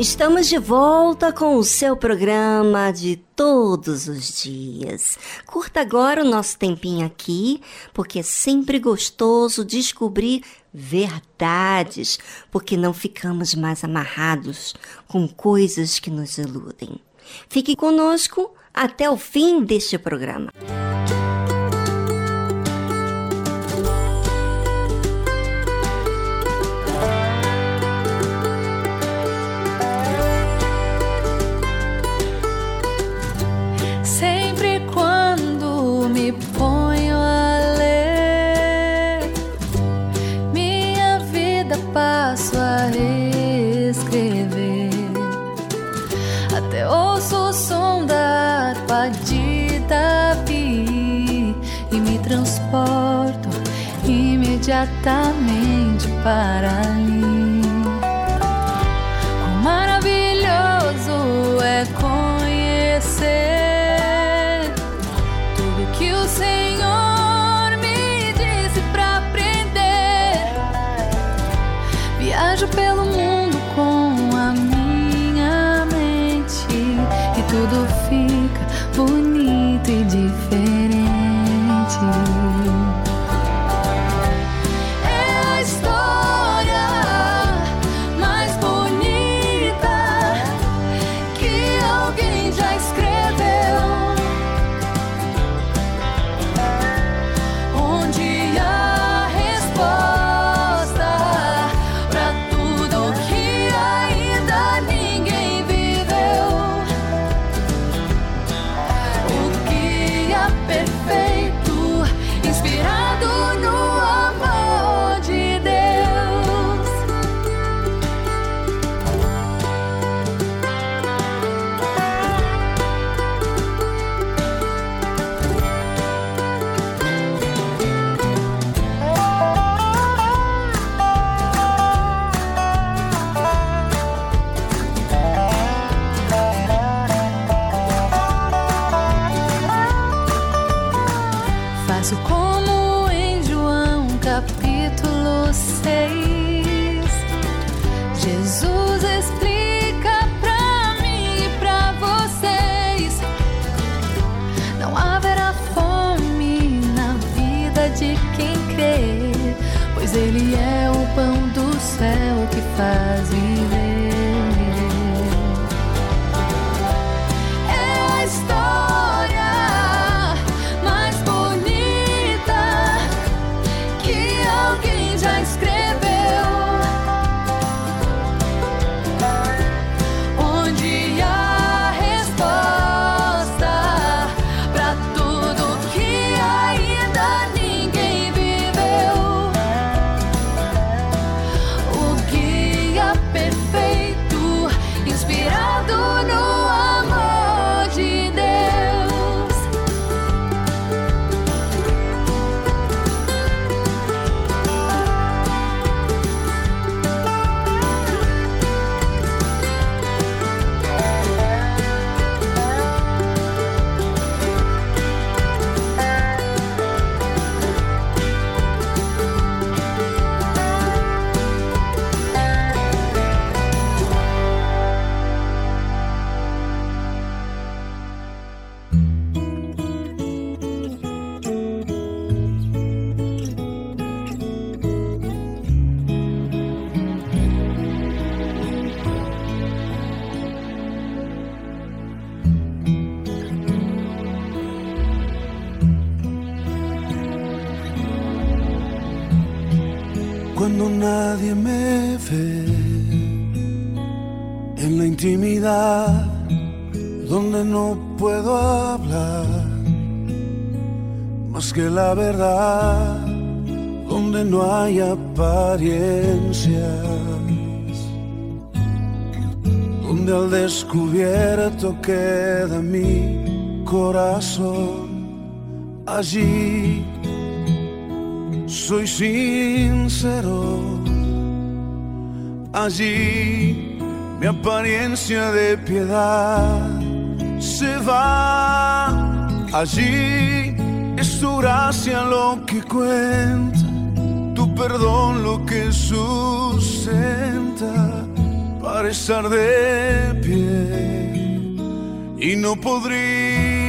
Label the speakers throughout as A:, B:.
A: Estamos de volta com o seu programa de todos os dias. Curta agora o nosso tempinho aqui, porque é sempre gostoso descobrir verdades, porque não ficamos mais amarrados com coisas que nos iludem. Fique conosco até o fim deste programa. Música
B: allí soy sincero, allí mi apariencia de piedad se va. Allí es tu gracia lo que cuenta, tu perdón lo que sustenta para estar de pie. Y no podría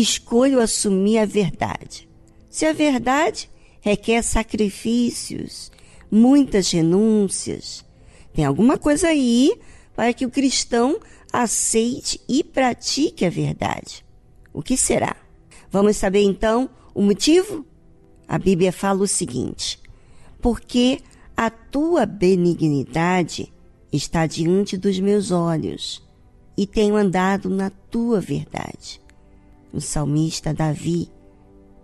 C: Escolho assumir a verdade. Se a verdade requer sacrifícios, muitas renúncias, tem alguma coisa aí para que o cristão aceite e pratique a verdade. O que será? Vamos saber então o motivo? A Bíblia fala o seguinte: Porque a tua benignidade está diante dos meus olhos e tenho andado na tua verdade. O salmista Davi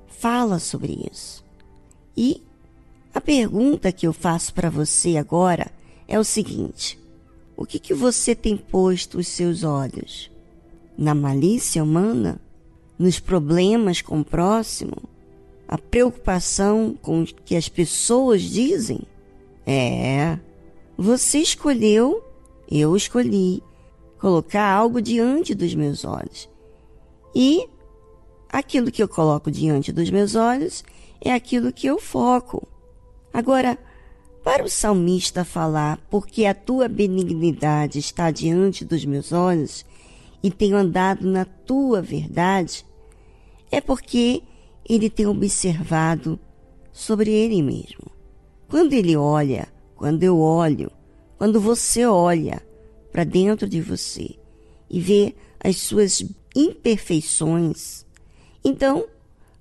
C: fala sobre isso. E a pergunta que eu faço para você agora é o seguinte: o que, que você tem posto os seus olhos? Na malícia humana? Nos problemas com o próximo? A preocupação com o que as pessoas dizem? É, você escolheu, eu escolhi, colocar algo diante dos meus olhos. E aquilo que eu coloco diante dos meus olhos é aquilo que eu foco. Agora, para o salmista falar, porque a tua benignidade está diante dos meus olhos e tenho andado na tua verdade, é porque ele tem observado sobre ele mesmo. Quando ele olha, quando eu olho, quando você olha para dentro de você e vê as suas imperfeições, então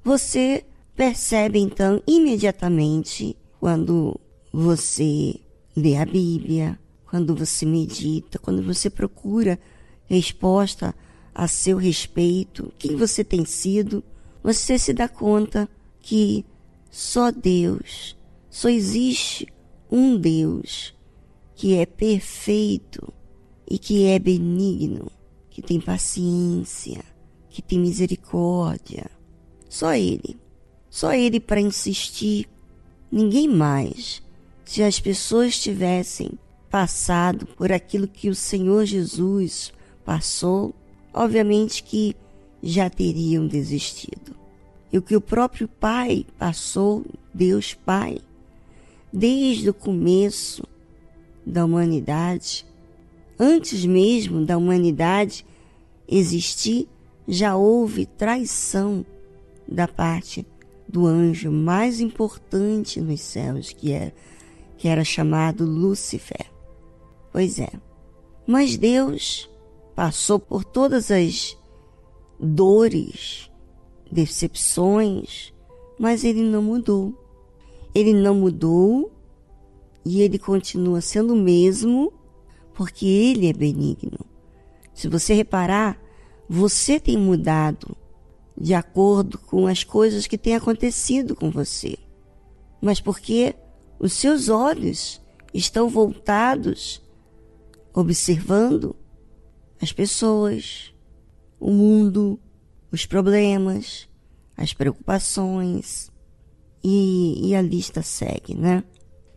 C: você percebe então imediatamente quando você lê a Bíblia, quando você medita, quando você procura resposta a seu respeito, quem você tem sido, você se dá conta que só Deus, só existe um Deus que é perfeito e que é benigno, que tem paciência, que tem misericórdia. Só Ele. Só Ele para insistir. Ninguém mais. Se as pessoas tivessem passado por aquilo que o Senhor Jesus passou, obviamente que já teriam desistido. E o que o próprio Pai passou, Deus Pai, desde o começo da humanidade, antes mesmo da humanidade existir, já houve traição da parte do anjo mais importante nos céus, que era, que era chamado Lúcifer. Pois é. Mas Deus passou por todas as dores, decepções, mas ele não mudou. Ele não mudou e ele continua sendo o mesmo porque ele é benigno. Se você reparar, você tem mudado de acordo com as coisas que têm acontecido com você. Mas porque os seus olhos estão voltados, observando as pessoas, o mundo, os problemas, as preocupações, e, e a lista segue, né?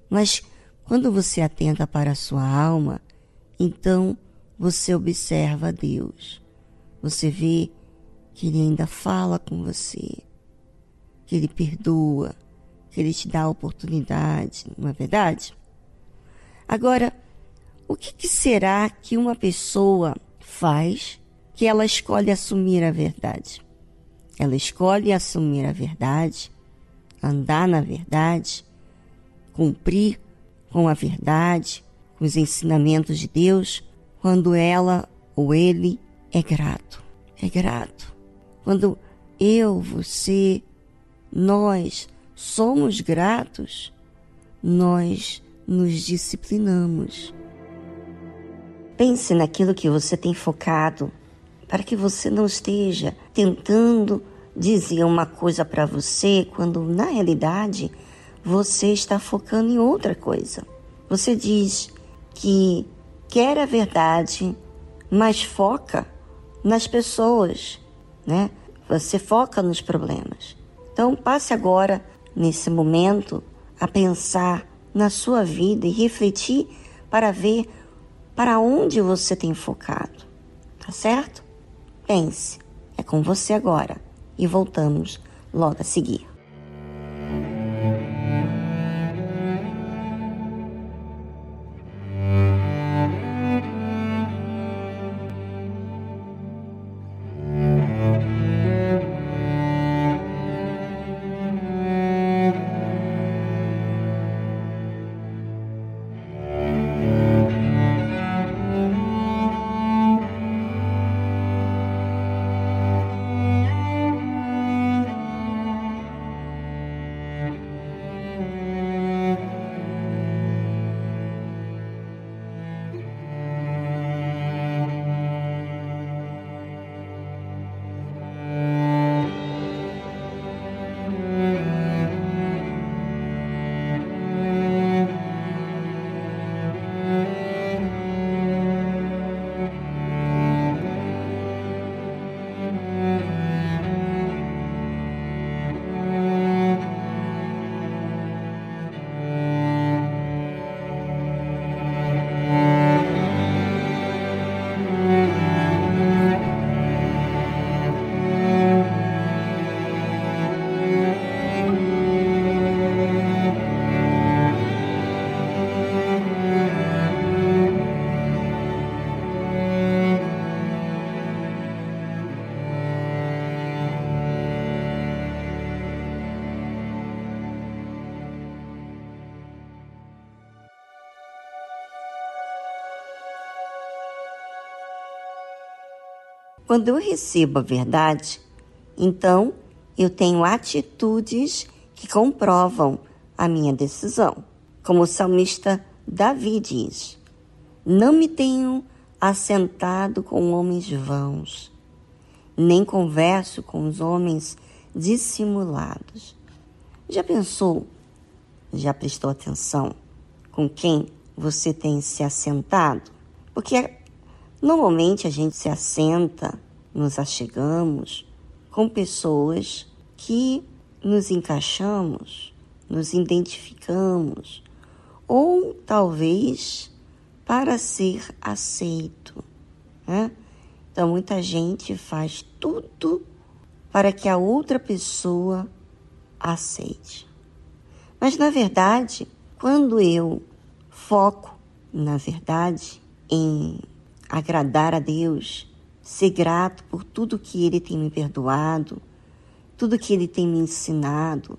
C: Mas quando você atenta para a sua alma, então você observa Deus. Você vê que Ele ainda fala com você, que Ele perdoa, que Ele te dá a oportunidade, não é verdade? Agora, o que, que será que uma pessoa faz que ela escolhe assumir a verdade? Ela escolhe assumir a verdade, andar na verdade, cumprir com a verdade, com os ensinamentos de Deus, quando ela ou ele é grato. É grato. Quando eu, você, nós somos gratos, nós nos disciplinamos. Pense naquilo que você tem focado, para que você não esteja tentando dizer uma coisa para você quando na realidade você está focando em outra coisa. Você diz que quer a verdade, mas foca nas pessoas, né? Você foca nos problemas. Então passe agora nesse momento a pensar na sua vida e refletir para ver para onde você tem focado. Tá certo? Pense. É com você agora e voltamos logo a seguir. Quando eu recebo a verdade, então eu tenho atitudes que comprovam a minha decisão. Como o salmista Davi diz: Não me tenho assentado com homens vãos, nem converso com os homens dissimulados. Já pensou, já prestou atenção com quem você tem se assentado? Porque normalmente a gente se assenta, nos achegamos com pessoas que nos encaixamos, nos identificamos, ou talvez para ser aceito. Né? Então, muita gente faz tudo para que a outra pessoa aceite. Mas, na verdade, quando eu foco, na verdade, em agradar a Deus, ser grato por tudo que Ele tem me perdoado, tudo que Ele tem me ensinado,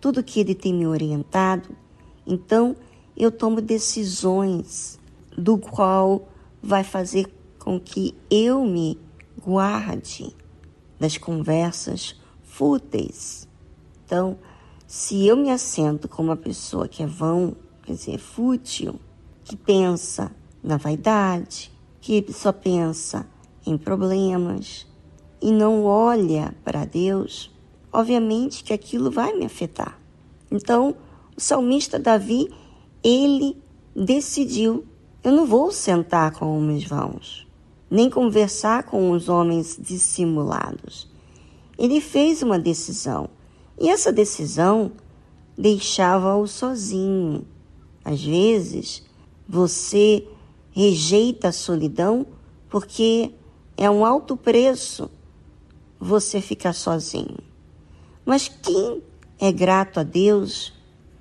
C: tudo que Ele tem me orientado, então eu tomo decisões do qual vai fazer com que eu me guarde das conversas fúteis. Então, se eu me assento com uma pessoa que é vão, quer dizer, fútil, que pensa na vaidade, que só pensa em problemas e não olha para Deus, obviamente que aquilo vai me afetar. Então, o salmista Davi, ele decidiu: eu não vou sentar com homens vãos, nem conversar com os homens dissimulados. Ele fez uma decisão, e essa decisão deixava-o sozinho. Às vezes, você rejeita a solidão porque é um alto preço você ficar sozinho. Mas quem é grato a Deus,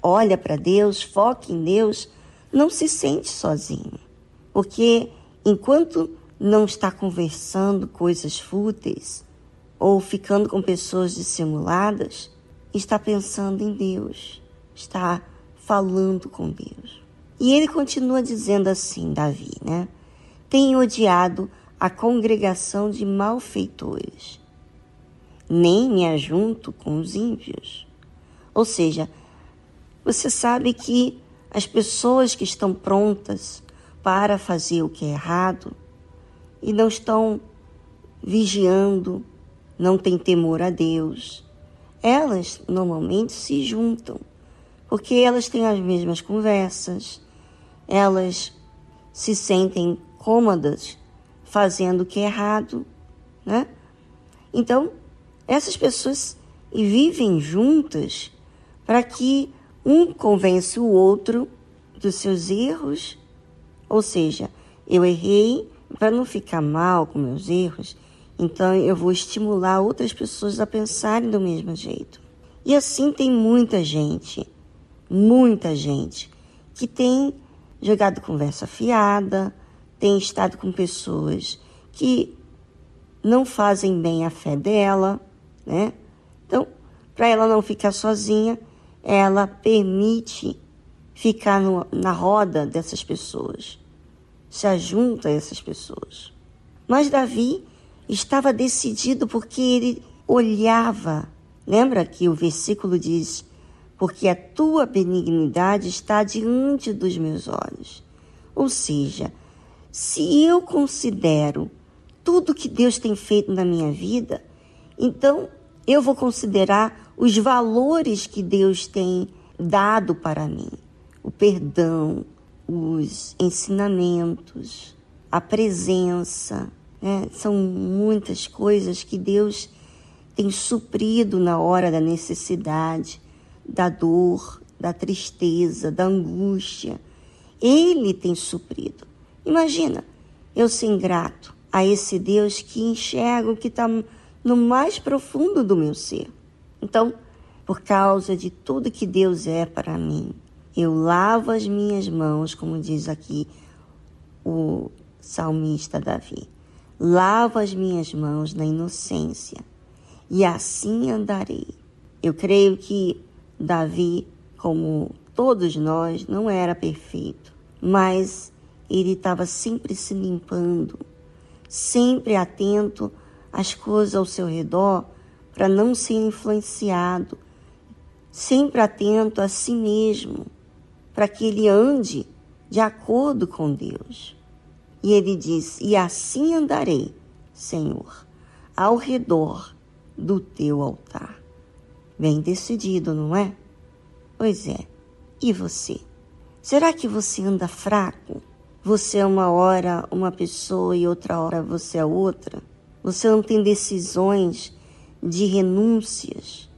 C: olha para Deus, foca em Deus, não se sente sozinho. Porque enquanto não está conversando coisas fúteis ou ficando com pessoas dissimuladas, está pensando em Deus, está falando com Deus. E ele continua dizendo assim, Davi, né? Tenho odiado a congregação de malfeitores, nem me ajunto com os ímpios. Ou seja, você sabe que as pessoas que estão prontas para fazer o que é errado e não estão vigiando, não têm temor a Deus, elas normalmente se juntam, porque elas têm as mesmas conversas, elas se sentem cômodas fazendo o que é errado, né? Então, essas pessoas vivem juntas para que um convença o outro dos seus erros, ou seja, eu errei para não ficar mal com meus erros, então eu vou estimular outras pessoas a pensarem do mesmo jeito. E assim tem muita gente, muita gente que tem jogado conversa fiada, tem estado com pessoas que não fazem bem a fé dela, né? Então, para ela não ficar sozinha, ela permite ficar no, na roda dessas pessoas, se ajunta a essas pessoas. Mas Davi estava decidido porque ele olhava. Lembra que o versículo diz: Porque a tua benignidade está diante dos meus olhos. Ou seja, se eu considero tudo que Deus tem feito na minha vida, então eu vou considerar os valores que Deus tem dado para mim: o perdão, os ensinamentos, a presença. Né? São muitas coisas que Deus tem suprido na hora da necessidade, da dor, da tristeza, da angústia. Ele tem suprido. Imagina eu ser ingrato a esse Deus que enxerga o que está no mais profundo do meu ser. Então, por causa de tudo que Deus é para mim, eu lavo as minhas mãos, como diz aqui o salmista Davi. Lavo as minhas mãos na inocência e assim andarei. Eu creio que Davi, como todos nós, não era perfeito, mas ele estava sempre se limpando, sempre atento às coisas ao seu redor para não ser influenciado, sempre atento a si mesmo, para que ele ande de acordo com Deus. E ele diz: E assim andarei, Senhor, ao redor do teu altar. Bem decidido, não é? Pois é. E você? Será que você anda fraco? Você é uma hora uma pessoa e outra hora você é outra? Você não tem decisões de renúncias,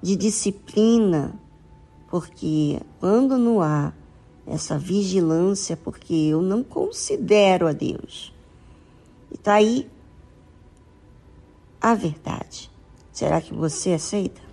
C: de disciplina, porque quando não há essa vigilância, porque eu não considero a Deus. E está aí a verdade. Será que você aceita?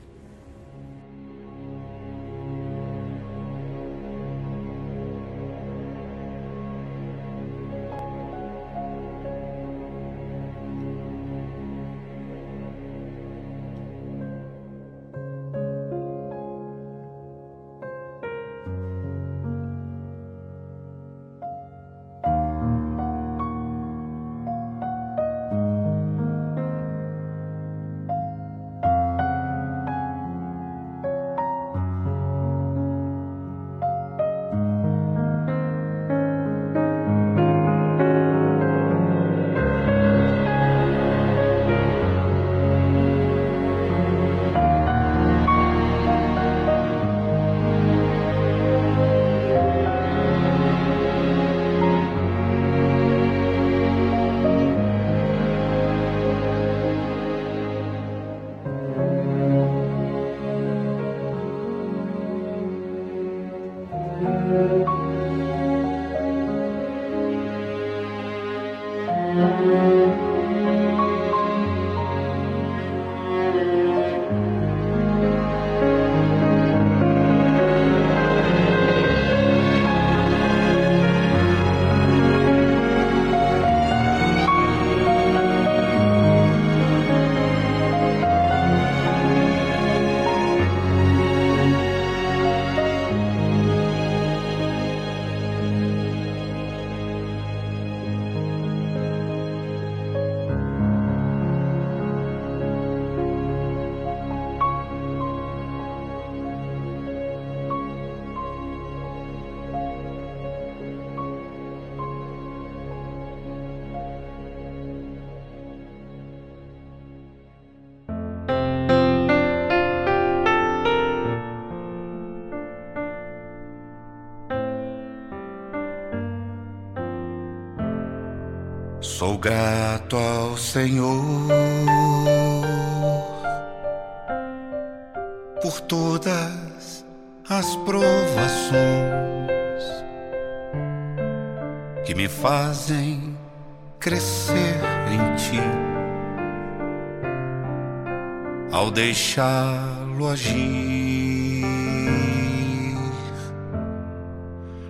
D: Deixá-lo agir,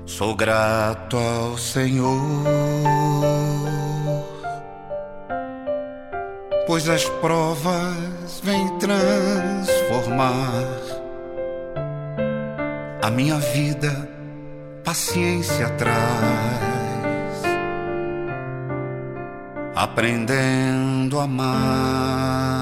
D: sou grato ao Senhor pois as provas vêm transformar a minha vida, paciência traz, aprendendo a amar.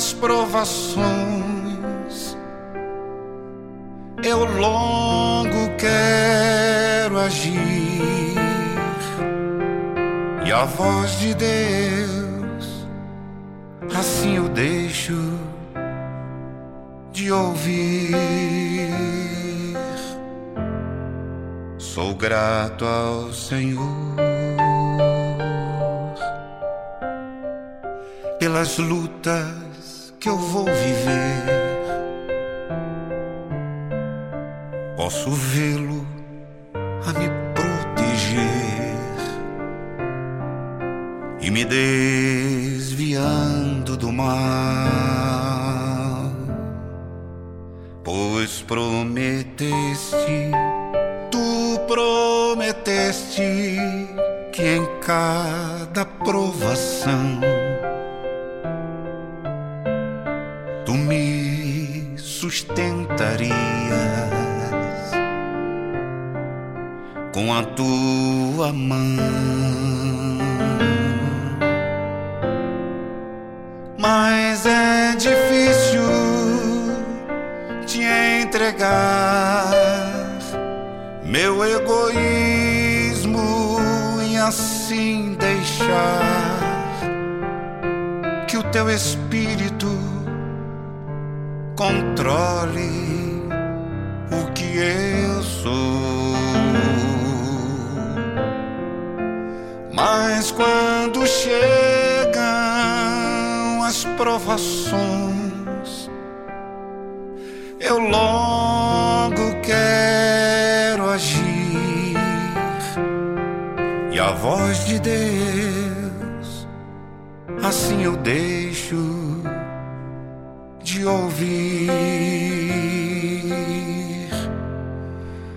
D: as provações, eu logo quero agir e a voz de Deus, assim eu deixo de ouvir. Sou grato ao Senhor pelas lutas que eu vou viver. Posso vê-lo a me proteger e me desviando do mal, pois prometeste, tu prometeste que em cada provação com a tua mão. Mas é difícil te entregar meu egoísmo e assim deixar que o teu espírito controle o que eu sou. Mas quando chegam as provações, eu logo quero agir e a voz de Deus assim eu deixo de ouvir.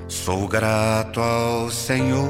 D: Sou grato ao Senhor,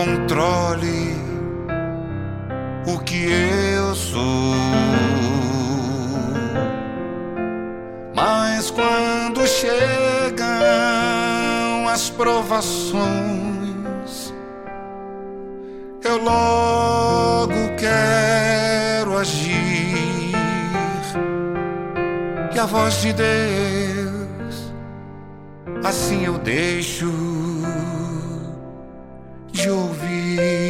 D: controle o que eu sou. Mas quando chegam as provações, eu logo quero agir e a voz de Deus assim eu deixo de ouvir.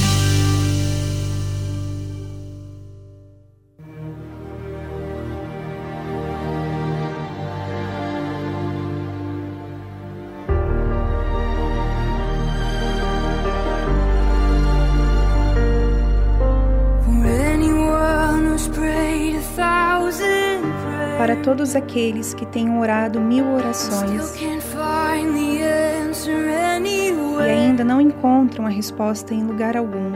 E: todos aqueles que tenham orado mil orações e ainda não encontram a resposta em lugar algum,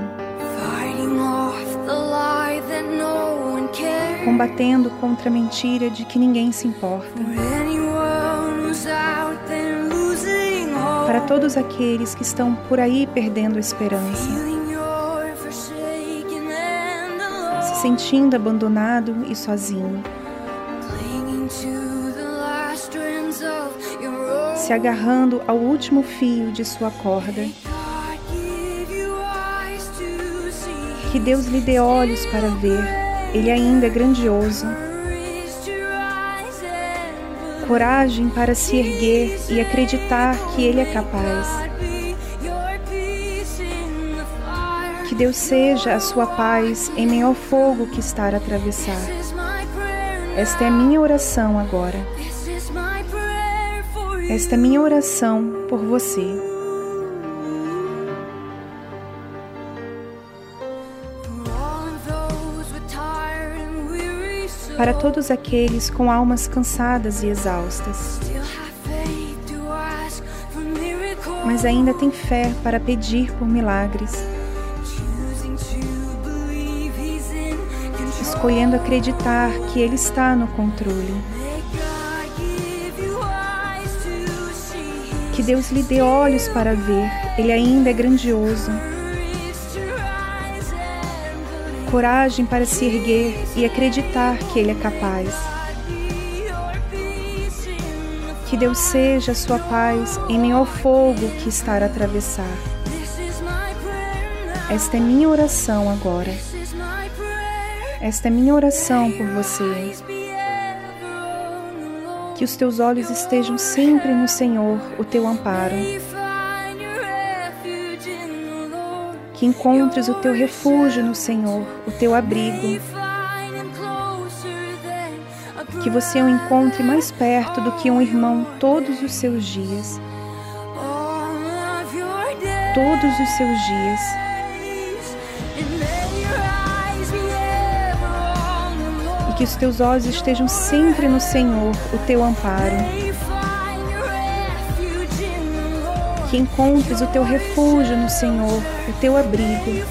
E: combatendo contra a mentira de que ninguém se importa. Para todos aqueles que estão por aí perdendo a esperança, se sentindo abandonado e sozinho. Se agarrando ao último fio de sua corda. Que Deus lhe dê olhos para ver, Ele ainda é grandioso. Coragem para se erguer e acreditar que Ele é capaz. Que Deus seja a sua paz em meio ao fogo que está a atravessar. Esta é minha oração agora. Esta é minha oração por você. para todos aqueles com almas cansadas e exaustas. Mas ainda tem fé para pedir por milagres, escolhendo acreditar que Ele está no controle. Que Deus lhe dê olhos para ver, Ele ainda é grandioso coragem para se erguer e acreditar que Ele é capaz. Que Deus seja a sua paz em meio ao fogo que está a atravessar. Esta é minha oração agora. Esta é minha oração por você. Que os teus olhos estejam sempre no Senhor, o teu amparo que encontres o teu refúgio no Senhor, o teu abrigo. Que você o encontre mais perto do que um irmão todos os seus dias. Todos os seus dias. Que os teus olhos estejam sempre no Senhor, o teu amparo. que encontres o teu refúgio no Senhor, o teu abrigo.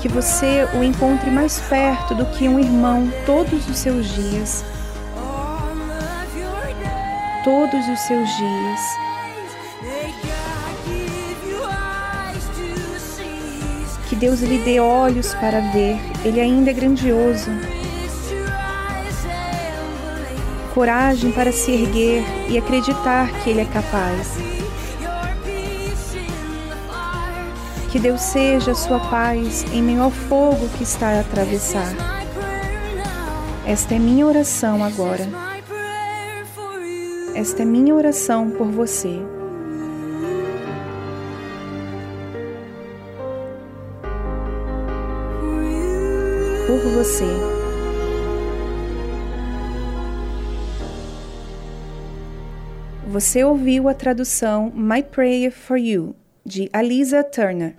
E: Que você o encontre mais perto do que um irmão todos os seus dias. Todos os seus dias. Deus lhe dê olhos para ver, Ele ainda é grandioso coragem para se erguer e acreditar que Ele é capaz. Que Deus seja a sua paz em meio ao fogo que está a atravessar. Esta é minha oração agora. Esta é minha oração por você. Você. Você ouviu a tradução My Prayer for You, de Alisa Turner.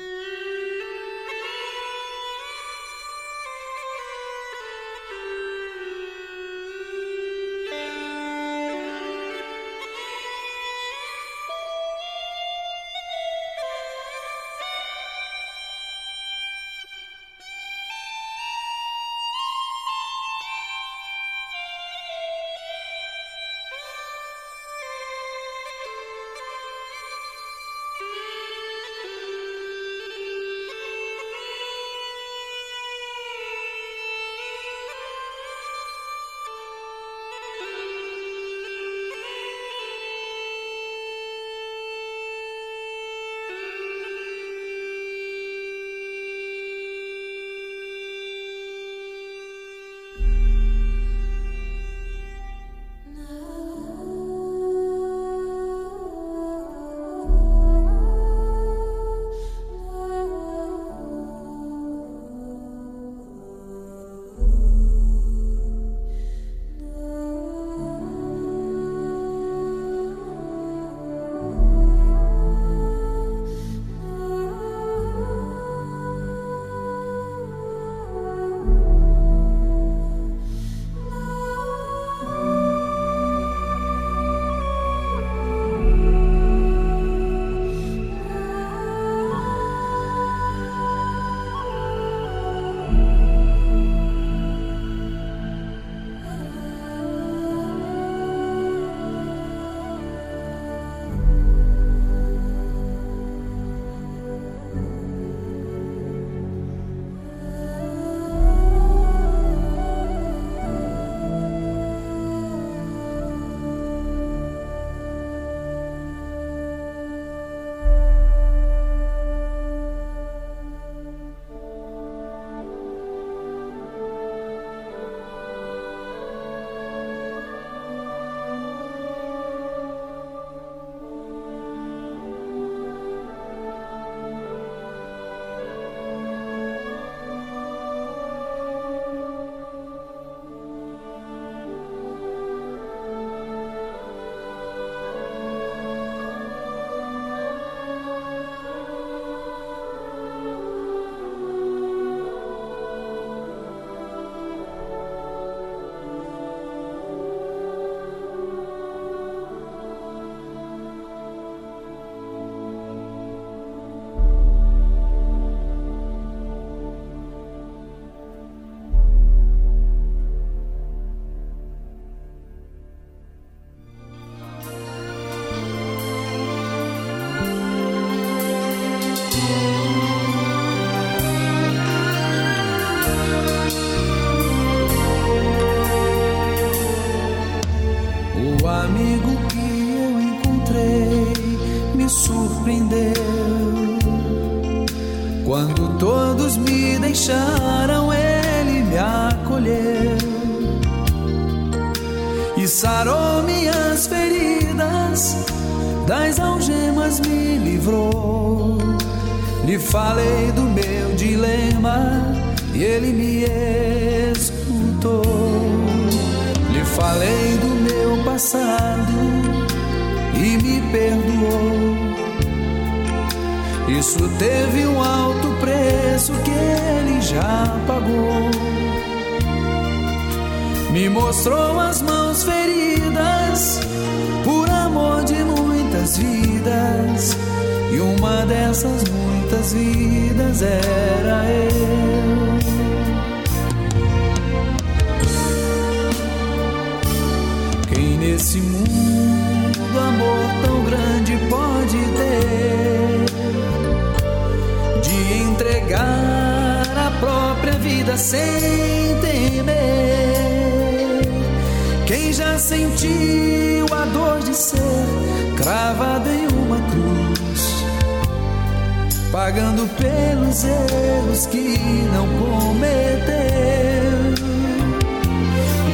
F: Já pagou. Me mostrou as mãos feridas por amor de muitas vidas. E uma dessas muitas vidas era eu. Quem nesse mundo amor tão grande pode ter de entregar a própria vida sem temer? Quem já sentiu a dor de ser cravado em uma cruz, pagando pelos erros que não cometeu,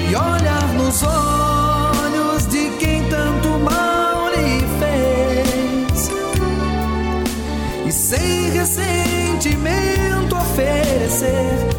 F: e olhar nos olhos de quem tanto mal lhe fez, e sem ressentimento oferecer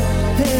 F: Lhe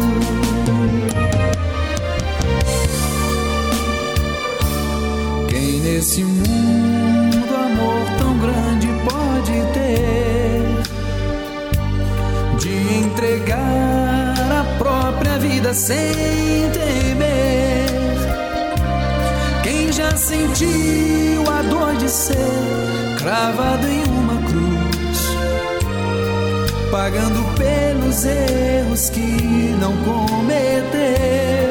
F: Nesse mundo amor tão grande pode ter de entregar a própria vida sem temer? Quem já sentiu a dor de ser cravado em uma cruz, pagando pelos erros que não cometeu?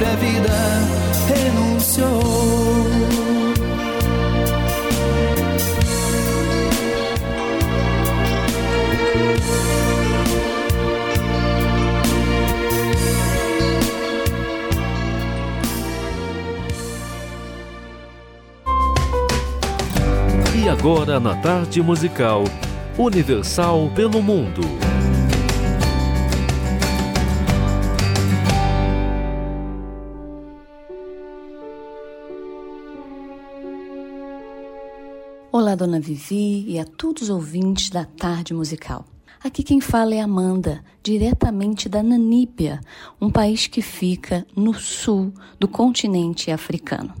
F: Própria vida renunciou?
G: E agora na tarde musical, Universal pelo Mundo.
H: Olá, Dona Vivi e a todos os ouvintes da Tarde Musical. Aqui quem fala é Amanda, diretamente da Namíbia, um país que fica no sul do continente africano.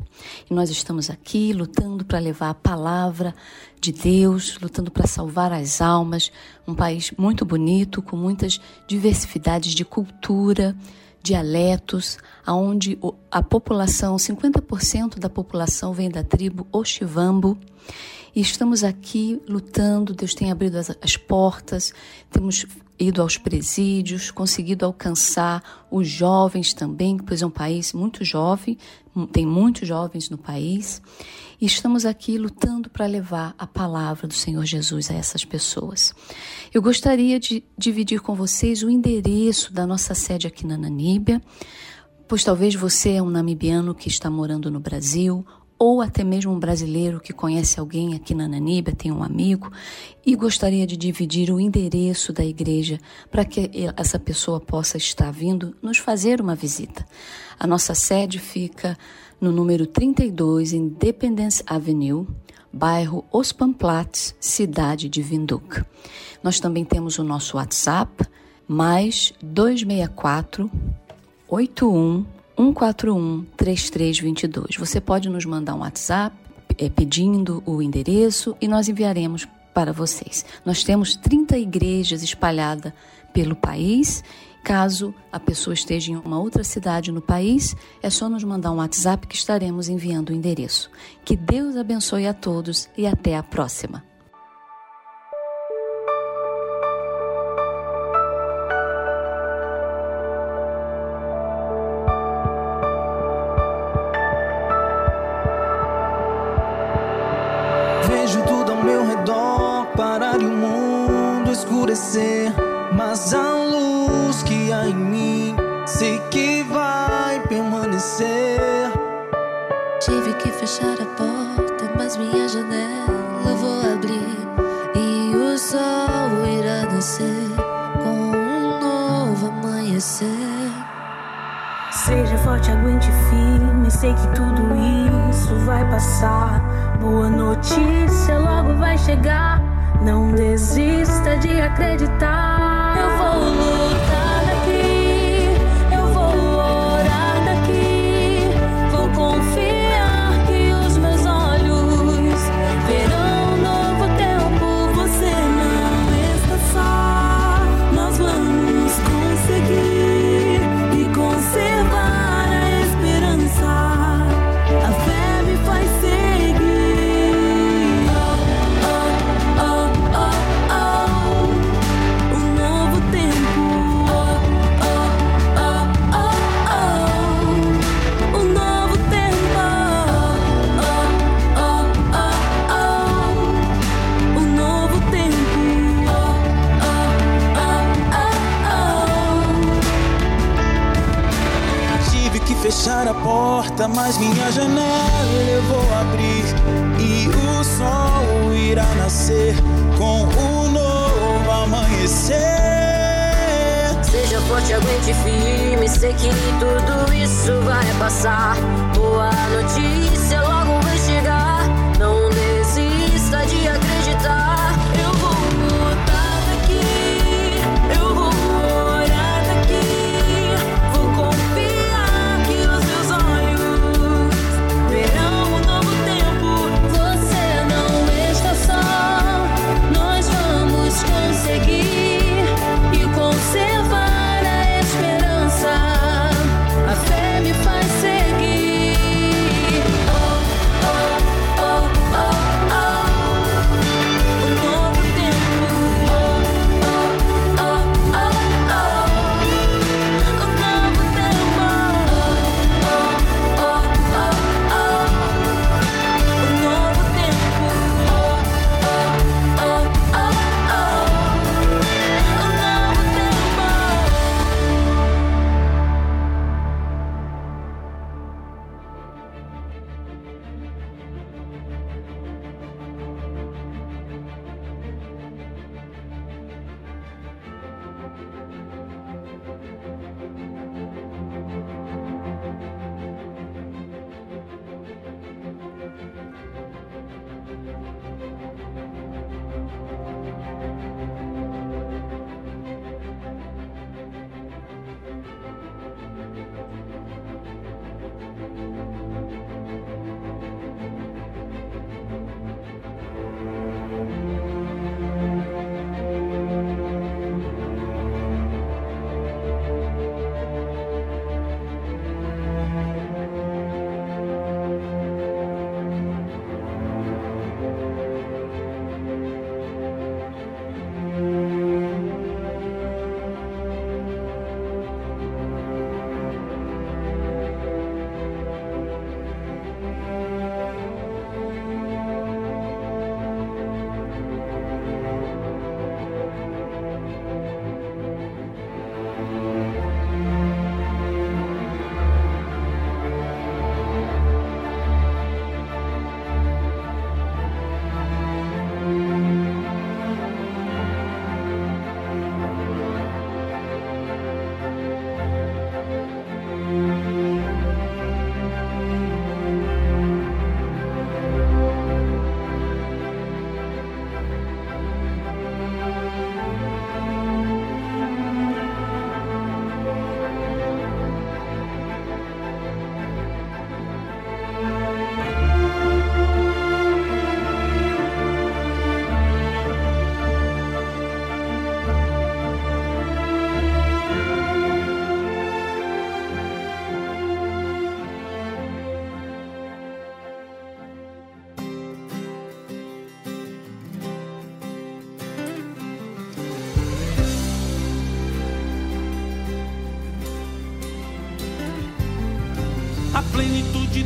H: E nós estamos aqui lutando para levar a palavra de Deus, lutando para salvar as almas, um país muito bonito, com muitas diversidades de cultura, dialetos, aonde a população, 50% da população vem da tribo Oxivambo. E estamos aqui lutando, Deus tem abrido as, as portas, temos ido aos presídios, conseguido alcançar os jovens também, pois é um país muito jovem, tem muitos jovens no país, e estamos aqui lutando para levar a palavra do Senhor Jesus a essas pessoas. Eu gostaria de dividir com vocês o endereço da nossa sede aqui na Namíbia, pois talvez você é um namibiano que está morando no Brasil ou até mesmo um brasileiro que conhece alguém aqui na Naníbia, tem um amigo e gostaria de dividir o endereço da igreja para que essa pessoa possa estar vindo nos fazer uma visita. A nossa sede fica no número 32 Independence Avenue, bairro Os Pamplats, cidade de Windhoek. Nós também temos o nosso WhatsApp, mais 264 81 141 3322. Você pode nos mandar um WhatsApp é, pedindo o endereço e nós enviaremos para vocês. Nós temos 30 igrejas espalhadas pelo país. Caso a pessoa esteja em uma outra cidade no país, é só nos mandar um WhatsApp que estaremos enviando o endereço. Que Deus abençoe a todos e até a próxima.
F: Escurecer, mas a luz que há em mim sei que vai permanecer.
I: Tive que fechar a porta, mas minha janela vou abrir e o sol irá nascer com um novo amanhecer.
A: Seja forte, aguente firme, sei que tudo isso vai passar. Boa notícia logo vai chegar. Não desista de acreditar.
F: Fechar a porta, mas minha janela eu vou abrir e o sol irá nascer com o novo amanhecer.
I: Seja forte, aguente firme, sei que tudo isso vai passar. Boa notícia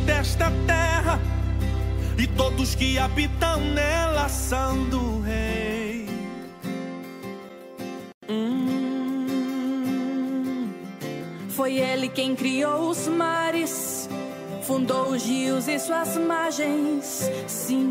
J: desta terra e todos que habitam nela são do Rei.
K: Hum, foi Ele quem criou os mares, fundou os rios e suas margens. Sim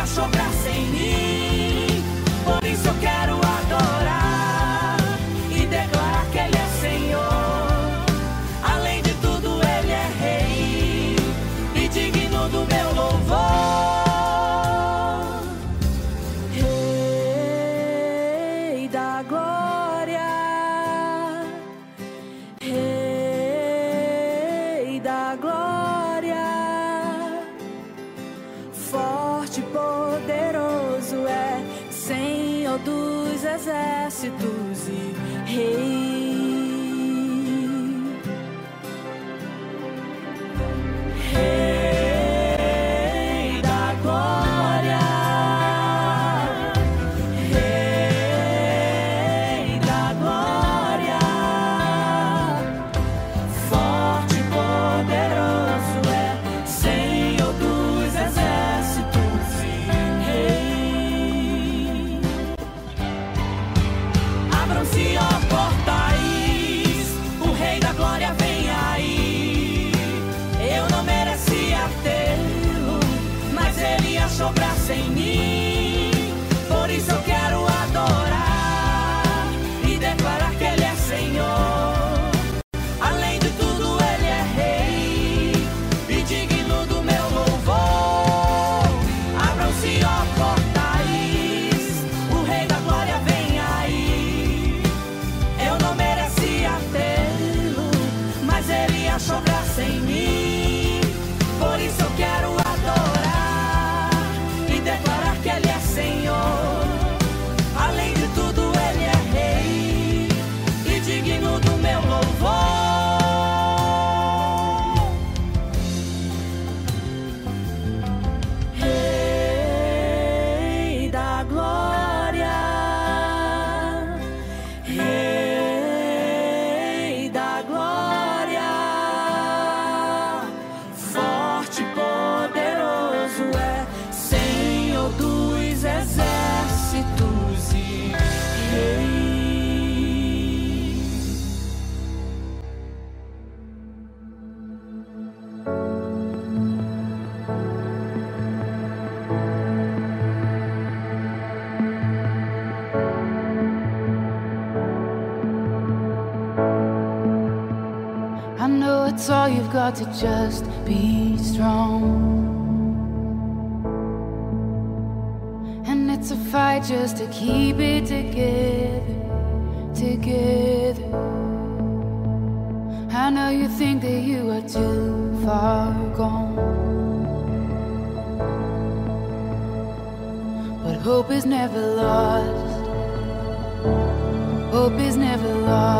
J: ia chorar sem mim.
L: You've to just be strong. And it's a fight just to keep it together, together. I know you think that you are too far gone. But hope is never lost. Hope is never lost.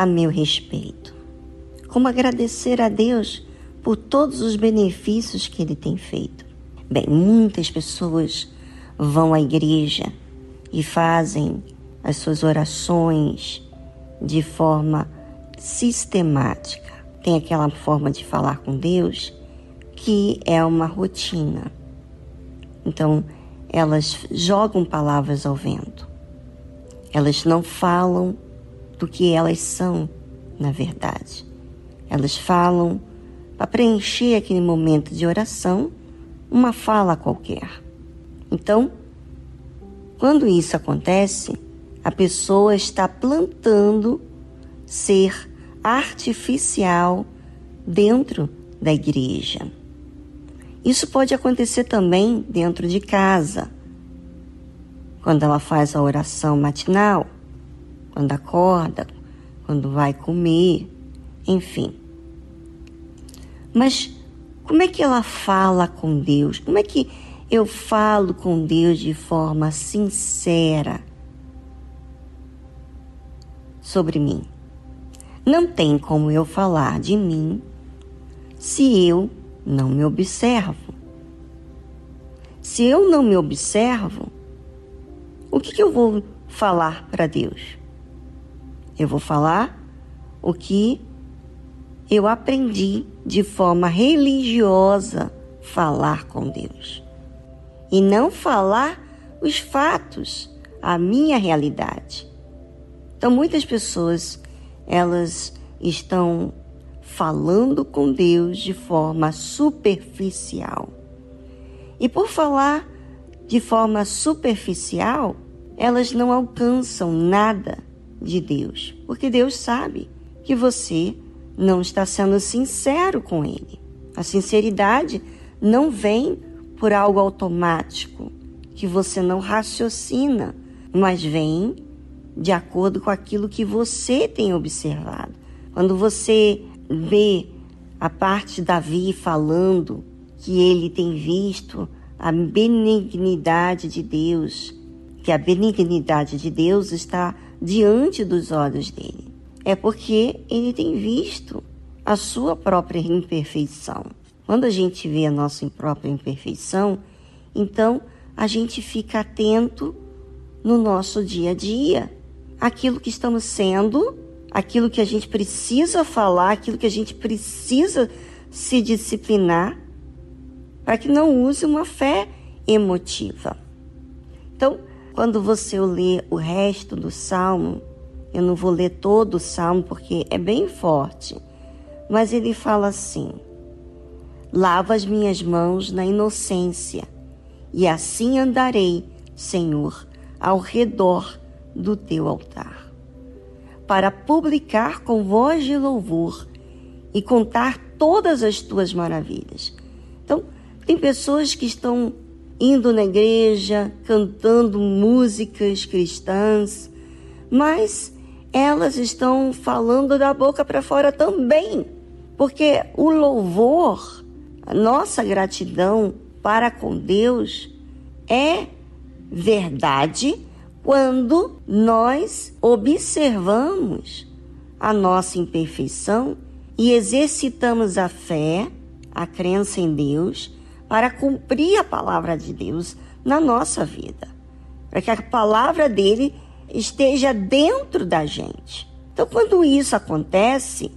C: a meu respeito? Como agradecer a Deus por todos os benefícios que Ele tem feito? Bem, muitas pessoas vão à igreja e fazem as suas orações de forma sistemática. Tem aquela forma de falar com Deus que é uma rotina. Então, elas jogam palavras ao vento. Elas não falam do que elas são, na verdade. Elas falam para preencher aquele momento de oração, uma fala qualquer. Então, quando isso acontece, a pessoa está plantando ser artificial dentro da igreja. Isso pode acontecer também dentro de casa. Quando ela faz a oração matinal, quando acorda, quando vai comer, enfim. Mas como é que ela fala com Deus? Como é que eu falo com Deus de forma sincera, sobre mim. Não tem como eu falar de mim se eu não me observo. Se eu não me observo, o que, que eu vou falar para Deus? Eu vou falar o que eu aprendi de forma religiosa falar com Deus e não falar os fatos, a minha realidade. Então muitas pessoas elas estão falando com Deus de forma superficial. E por falar de forma superficial, elas não alcançam nada de Deus, porque Deus sabe que você não está sendo sincero com Ele. A sinceridade não vem por algo automático, que você não raciocina, mas vem de acordo com aquilo que você tem observado. Quando você vê a parte de Davi falando que ele tem visto a benignidade de Deus, que a benignidade de Deus está diante dos olhos dele. É porque ele tem visto a sua própria imperfeição. Quando a gente vê a nossa própria imperfeição, então a gente fica atento no nosso dia a dia, aquilo que estamos sendo, aquilo que a gente precisa falar, aquilo que a gente precisa se disciplinar, para que não use uma fé emotiva. Então, quando você lê o resto do salmo, eu não vou ler todo o salmo porque é bem forte, mas ele fala assim: Lava as minhas mãos na inocência, e assim andarei, Senhor, ao redor do teu altar, para publicar com voz de louvor e contar todas as tuas maravilhas. Então, tem pessoas que estão indo na igreja, cantando músicas cristãs, mas elas estão falando da boca para fora também, porque o louvor, a nossa gratidão para com Deus é verdade quando nós observamos a nossa imperfeição e exercitamos a fé, a crença em Deus para cumprir a palavra de Deus na nossa vida, para que a palavra dele esteja dentro da gente. Então, quando isso acontece,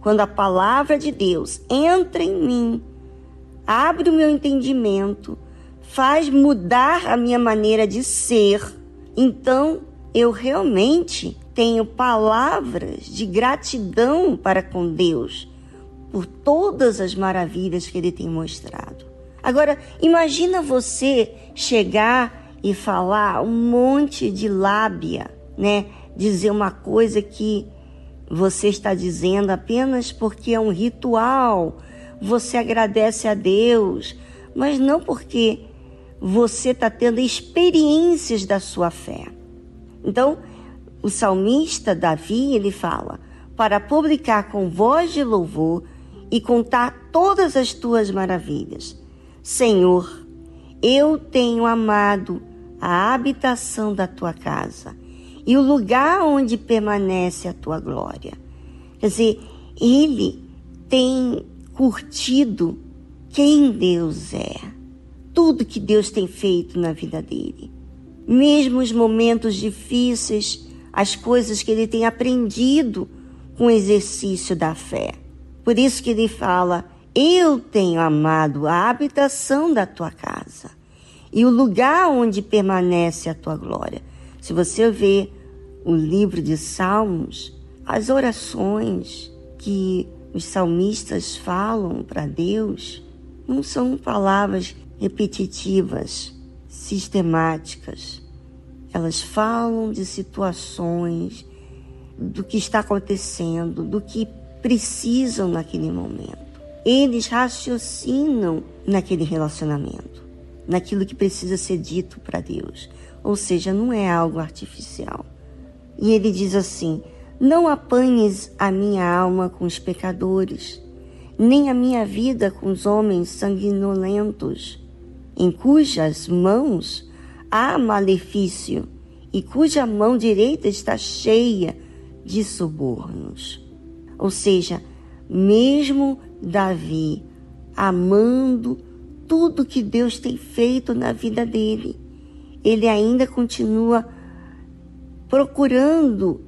C: quando a palavra de Deus entra em mim, abre o meu entendimento, faz mudar a minha maneira de ser, então eu realmente tenho palavras de gratidão para com Deus por todas as maravilhas que ele tem mostrado. Agora, imagina você chegar e falar um monte de lábia, né? Dizer uma coisa que você está dizendo apenas porque é um ritual. Você agradece a Deus, mas não porque você está tendo experiências da sua fé. Então, o salmista Davi, ele fala: para publicar com voz de louvor e contar todas as tuas maravilhas. Senhor, eu tenho amado a habitação da tua casa e o lugar onde permanece a tua glória. Quer dizer, ele tem curtido quem Deus é, tudo que Deus tem feito na vida dele. Mesmo os momentos difíceis, as coisas que ele tem aprendido com o exercício da fé. Por isso que ele fala: Eu tenho amado a habitação da tua casa e o lugar onde permanece a tua glória. Se você vê o livro de Salmos, as orações que os salmistas falam para Deus não são palavras repetitivas, sistemáticas. Elas falam de situações, do que está acontecendo, do que precisam naquele momento. Eles raciocinam naquele relacionamento, naquilo que precisa ser dito para Deus. Ou seja, não é algo artificial. E ele diz assim: Não apanhes a minha alma com os pecadores, nem a minha vida com os homens sanguinolentos, em cujas mãos há malefício e cuja mão direita está cheia de subornos. Ou seja, mesmo Davi amando tudo que Deus tem feito na vida dele, ele ainda continua procurando,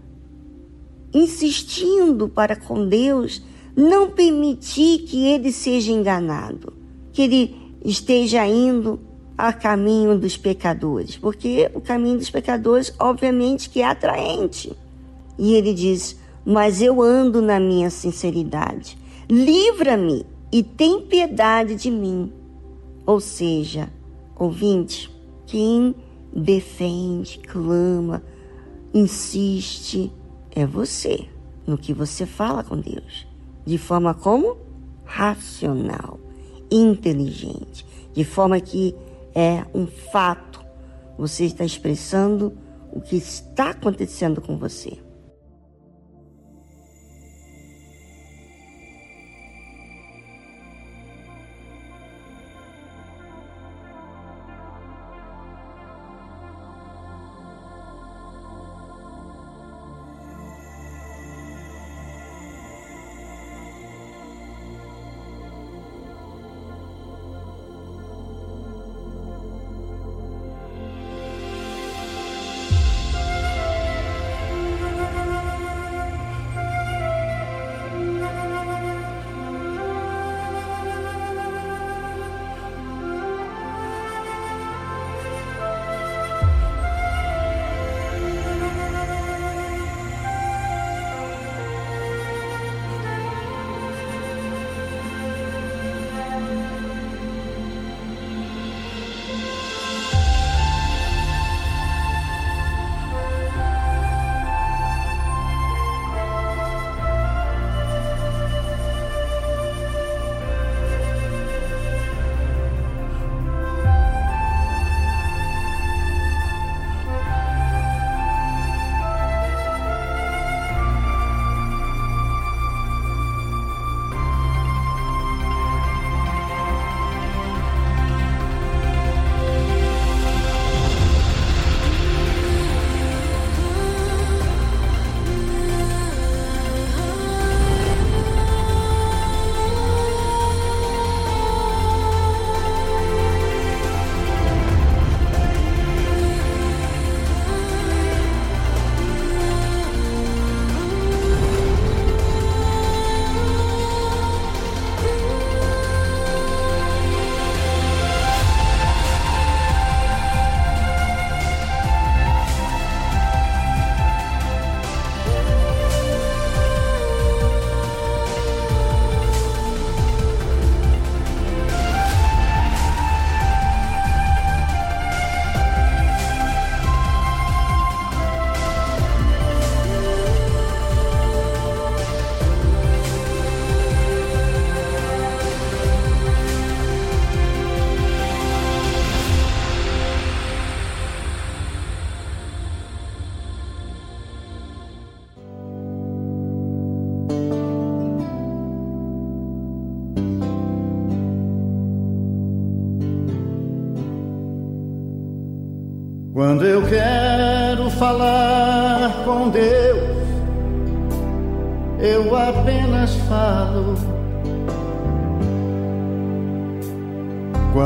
C: insistindo para com Deus não permitir que ele seja enganado, que ele esteja indo a caminho dos pecadores, porque o caminho dos pecadores, obviamente, que é atraente. E ele diz: Mas eu ando na minha sinceridade. Livra-me e tem piedade de mim. Ou seja, ouvinte, quem defende, clama, insiste é você no que você fala com Deus, de forma como racional, inteligente, de forma que é um fato. Você está expressando o que está acontecendo com você.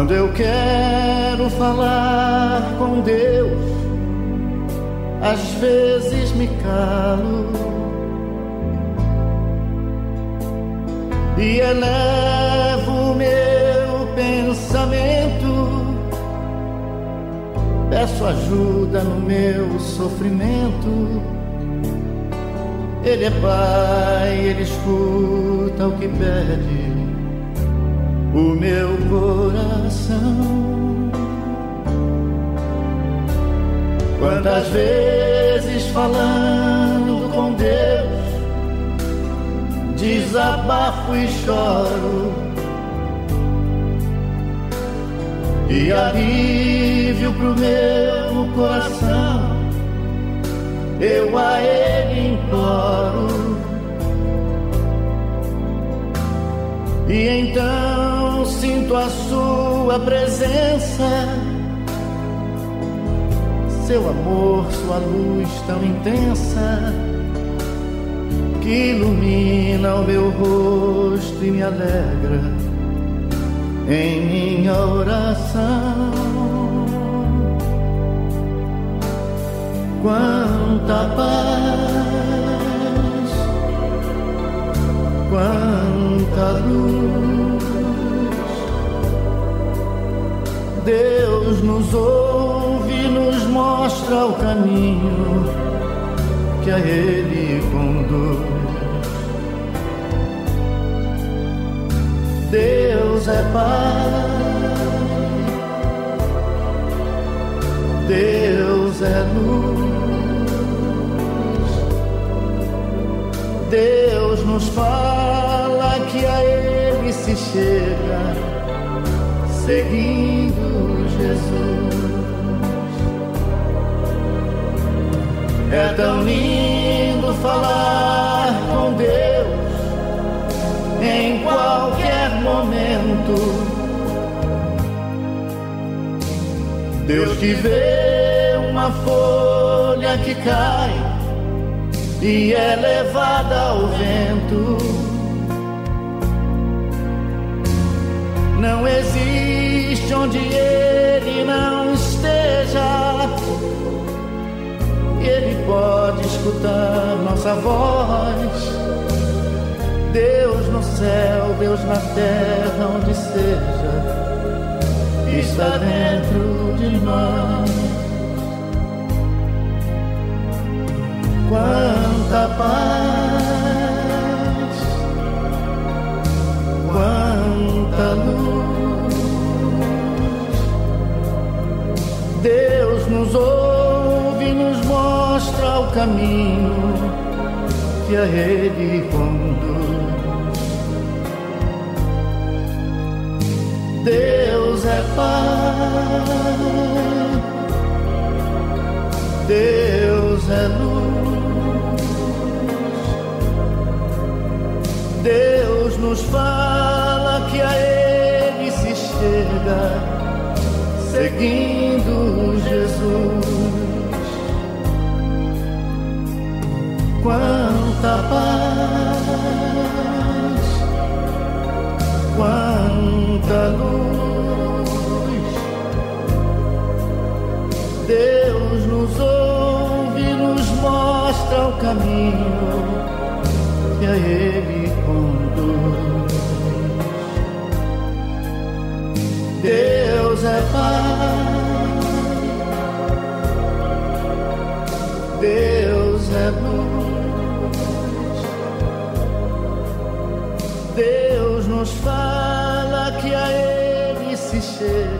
M: Quando eu quero falar com Deus, às vezes me calo. E elevo meu pensamento. Peço ajuda no meu sofrimento. Ele é pai, ele escuta o que pede. O meu coração. Quantas vezes falando com Deus, desabafo e choro e alívio pro meu coração. Eu a Ele imploro. E então sinto a Sua presença, Seu amor, Sua luz tão intensa. que ilumina o meu rosto e me alegra em minha oração. Quanta paz, quanta luz. Deus nos ouve e nos mostra o caminho que a Ele conduz. Deus é Pai, Deus é luz. Deus nos fala que a Ele se chega, seguindo Jesus. É tão lindo falar com Deus em qualquer momento. Deus que vê uma folha que cai e é levada ao vento. Não existe onde ele não esteja. Ele pode escutar nossa voz. Deus no céu, Deus na terra, onde seja, está dentro de nós. Quanta paz, quanta luz. Deus nos ouve e nos mostra o caminho que a Ele conduz. Deus é Pai, Deus é luz. Deus nos fala que a Ele se chega, seguindo Jesus. Quanta paz, quanta luz. Deus nos ouve nos mostra o caminho que a Ele Deus é Pai, Deus é luz. Deus nos fala que a Ele se chega,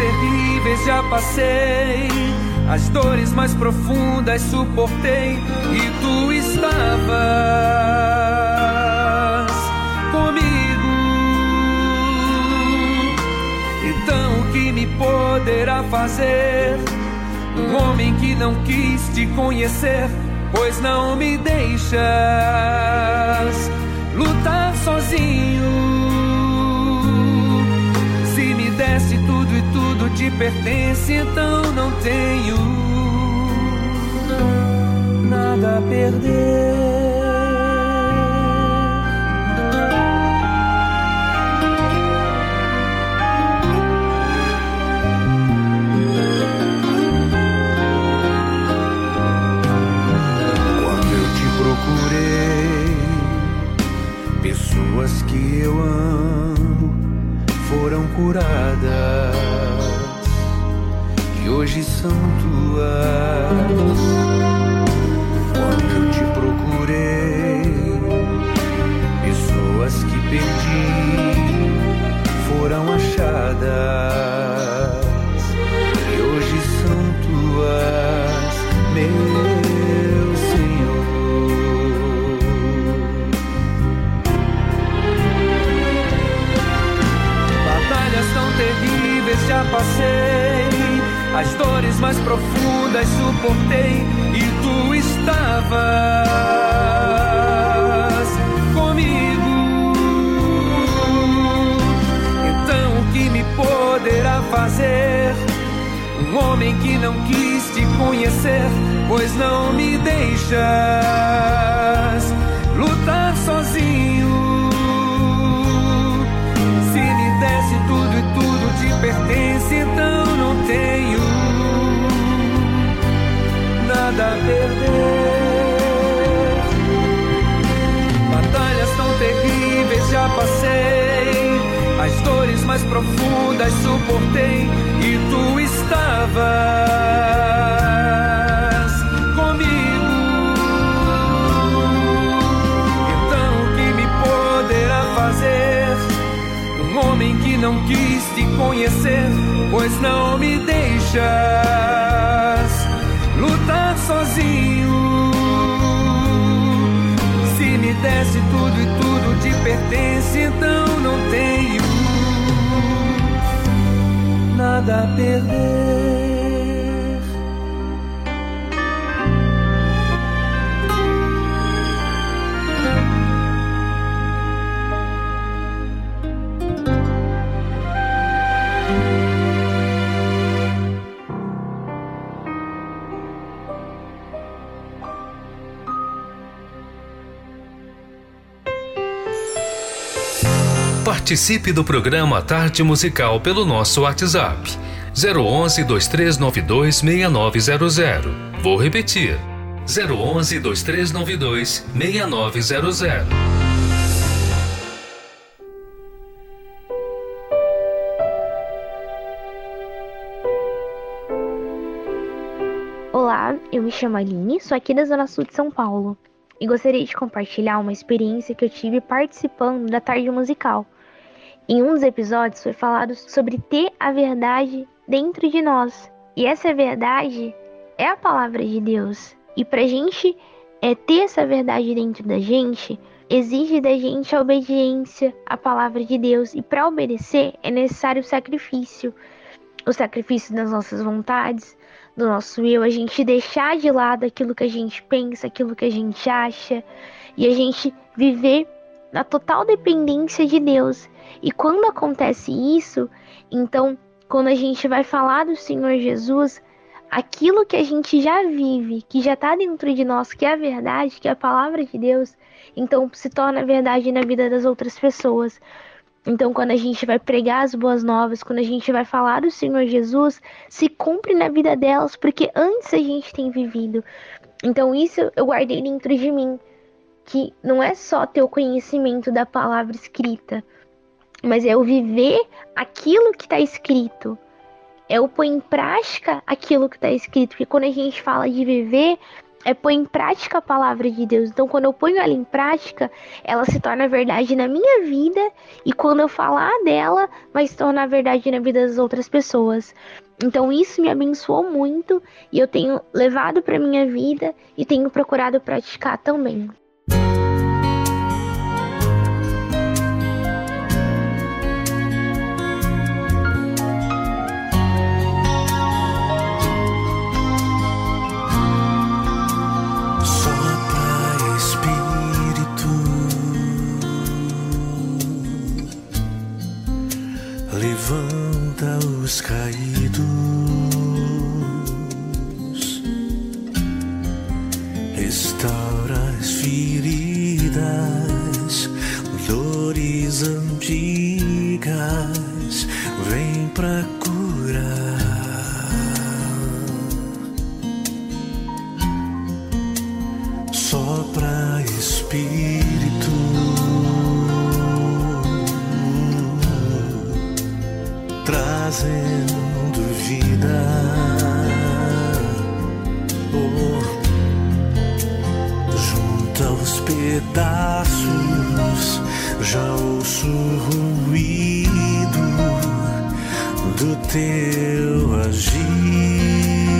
F: Terríveis já passei, as dores mais profundas suportei e tu estavas comigo. Então o que me poderá fazer? Um homem que não quis te conhecer, pois não me deixas lutar sozinho. Te pertence, então não tenho nada a perder.
N: Pessoas que eu amo foram curadas hoje são tuas. Quando eu te procurei, pessoas que perdi foram achadas e hoje são tuas, meu Senhor.
F: Batalhas tão terríveis já passei, as dores mais profundas suportei e tu estavas comigo. Então o que me poderá fazer? Um homem que não quis te conhecer, pois não me deixas lutar sozinho. Se me desse tudo e tudo te pertence, então não tenho Batalhas tão terríveis já passei, as dores mais profundas suportei e tu estavas comigo. Então o que me poderá fazer? Um homem que não quis te conhecer, pois não me deixas Desse tudo e tudo te pertence, então não tenho nada a perder.
G: Participe do programa Tarde Musical pelo nosso WhatsApp 011 2392 6900. Vou repetir. 011 2392 6900.
O: Olá, eu me chamo Aline, sou aqui da Zona Sul de São Paulo e gostaria de compartilhar uma experiência que eu tive participando da tarde musical. Em um dos episódios foi falado sobre ter a verdade dentro de nós. E essa verdade é a palavra de Deus. E pra gente é, ter essa verdade dentro da gente, exige da gente a obediência à palavra de Deus. E para obedecer é necessário o sacrifício o sacrifício das nossas vontades, do nosso eu, a gente deixar de lado aquilo que a gente pensa, aquilo que a gente acha, e a gente viver na total dependência de Deus. E quando acontece isso, então, quando a gente vai falar do Senhor Jesus, aquilo que a gente já vive, que já está dentro de nós, que é a verdade, que é a palavra de Deus, então se torna verdade na vida das outras pessoas. Então, quando a gente vai pregar as boas novas, quando a gente vai falar do Senhor Jesus, se cumpre na vida delas, porque antes a gente tem vivido. Então, isso eu guardei dentro de mim, que não é só ter o conhecimento da palavra escrita, mas é o viver aquilo que está escrito. É o pôr em prática aquilo que está escrito. Porque quando a gente fala de viver, é pôr em prática a palavra de Deus. Então, quando eu ponho ela em prática, ela se torna verdade na minha vida, e quando eu falar dela, vai se tornar verdade na vida das outras pessoas. Então, isso me abençoou muito e eu tenho levado para minha vida e tenho procurado praticar também.
B: caídos, restaura as feridas, dores antigas, vem pra curar. Só pra espírito. trazendo vida. Oh, junta os pedaços, já ouço o ruído do teu agir.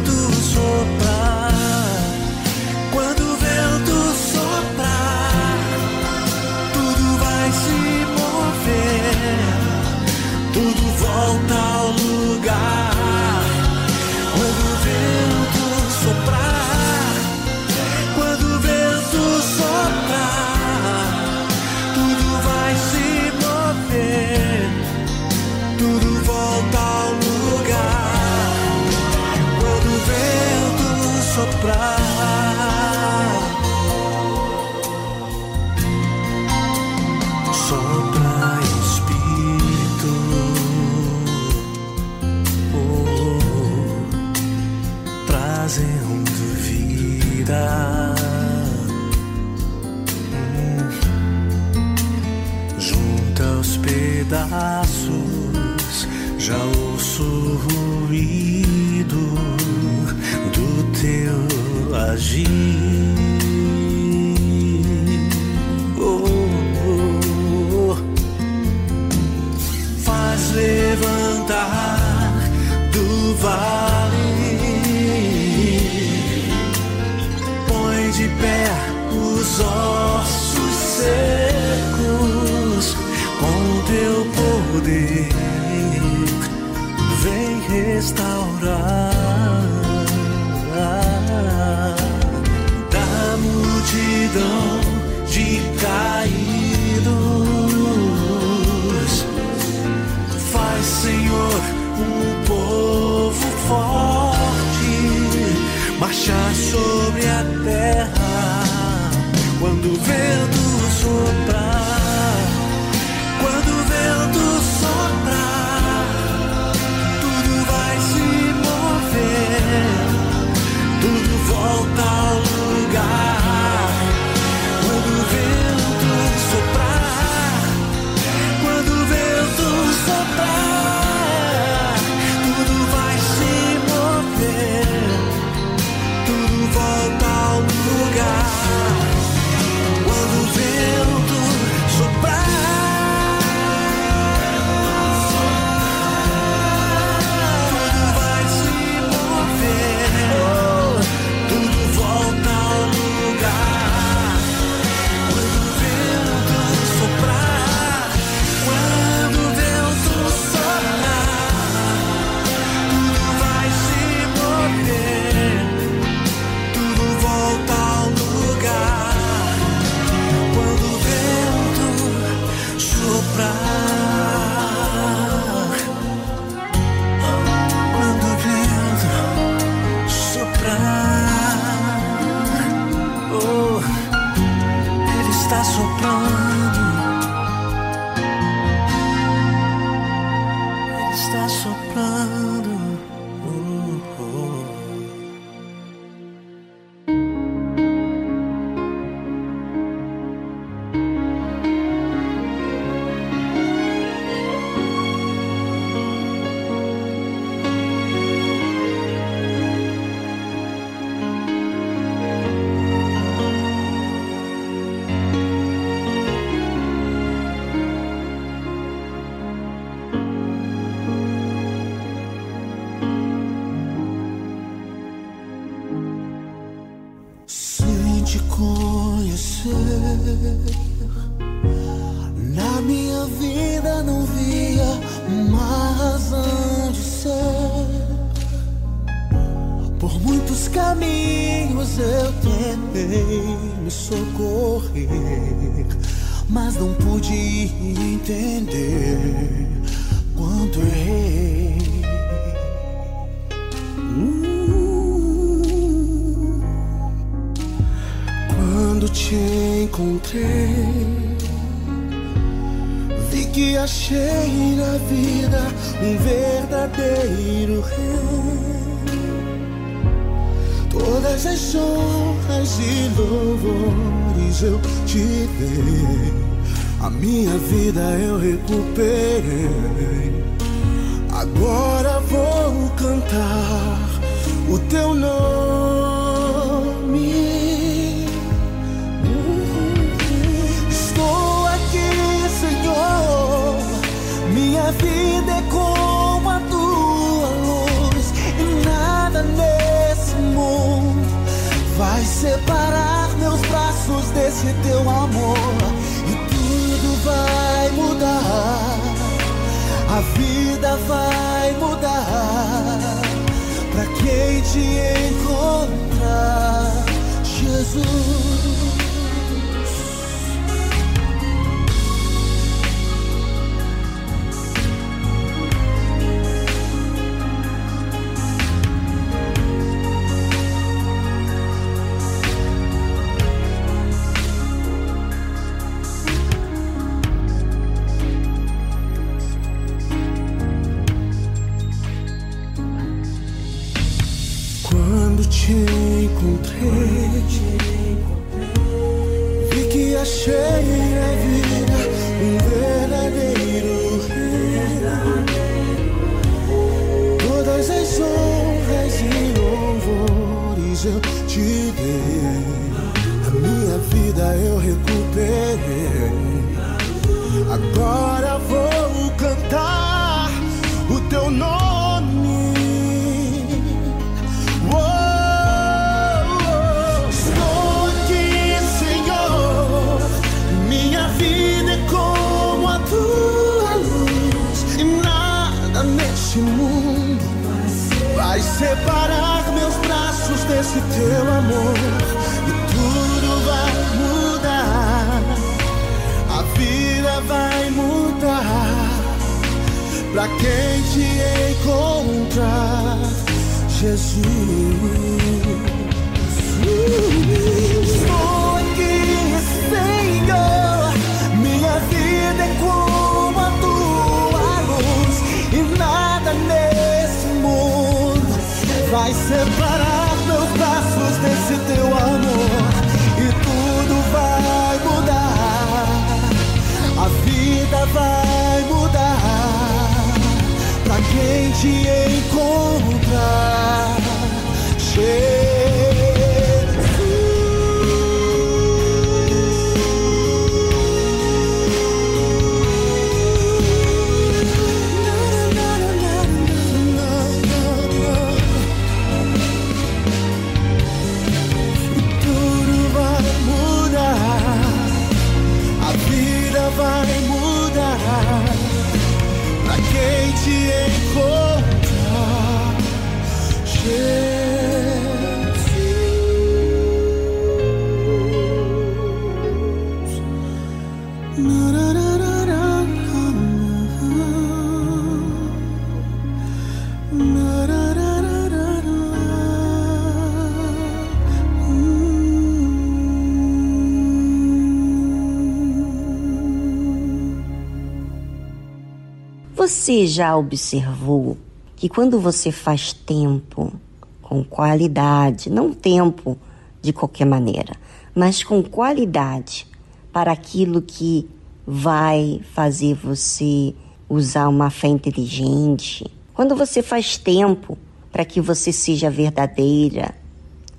C: Você já observou que quando você faz tempo com qualidade, não tempo de qualquer maneira, mas com qualidade para aquilo que vai fazer você usar uma fé inteligente, quando você faz tempo para que você seja verdadeira,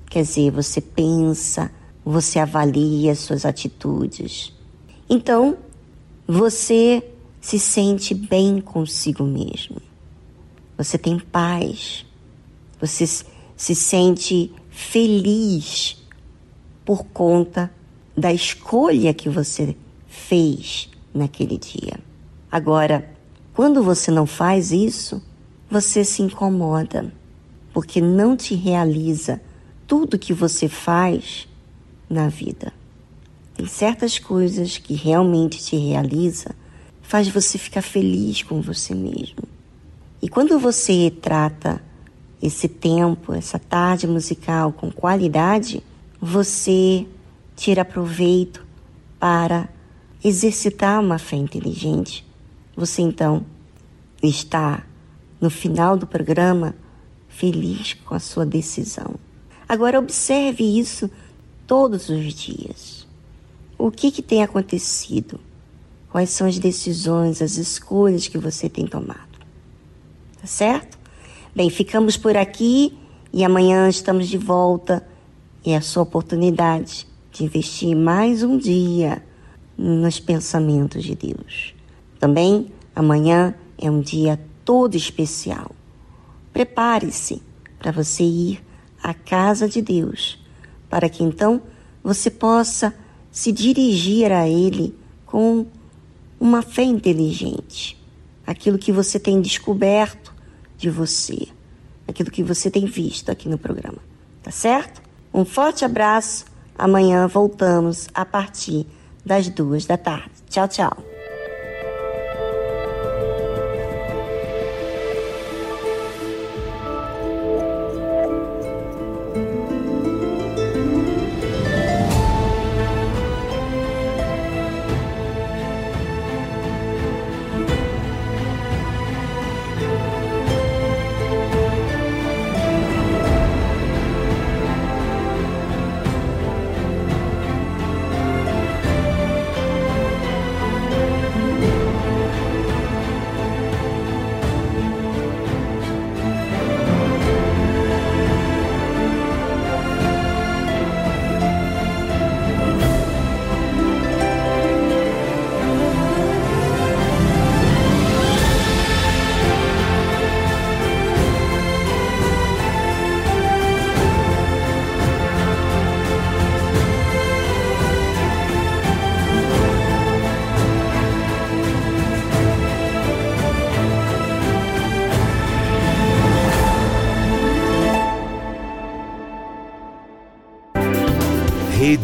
C: quer dizer, você pensa, você avalia suas atitudes. Então, você se sente bem consigo mesmo. Você tem paz. Você se sente feliz por conta da escolha que você fez naquele dia. Agora, quando você não faz isso, você se incomoda, porque não te realiza tudo que você faz na vida. Tem certas coisas que realmente te realiza faz você ficar feliz com você mesmo. E quando você trata esse tempo, essa tarde musical com qualidade, você tira proveito para exercitar uma fé inteligente. Você então está no final do programa feliz com a sua decisão. Agora observe isso todos os dias. O que, que tem acontecido? Quais são as decisões, as escolhas que você tem tomado? Tá certo? Bem, ficamos por aqui e amanhã estamos de volta. E é a sua oportunidade de investir mais um dia nos pensamentos de Deus. Também amanhã é um dia todo especial. Prepare-se para você ir à casa de Deus, para que então você possa se dirigir a Ele com uma fé inteligente. Aquilo que você tem descoberto de você, aquilo que você tem visto aqui no programa. Tá certo? Um forte abraço. Amanhã voltamos a partir das duas da tarde. Tchau, tchau.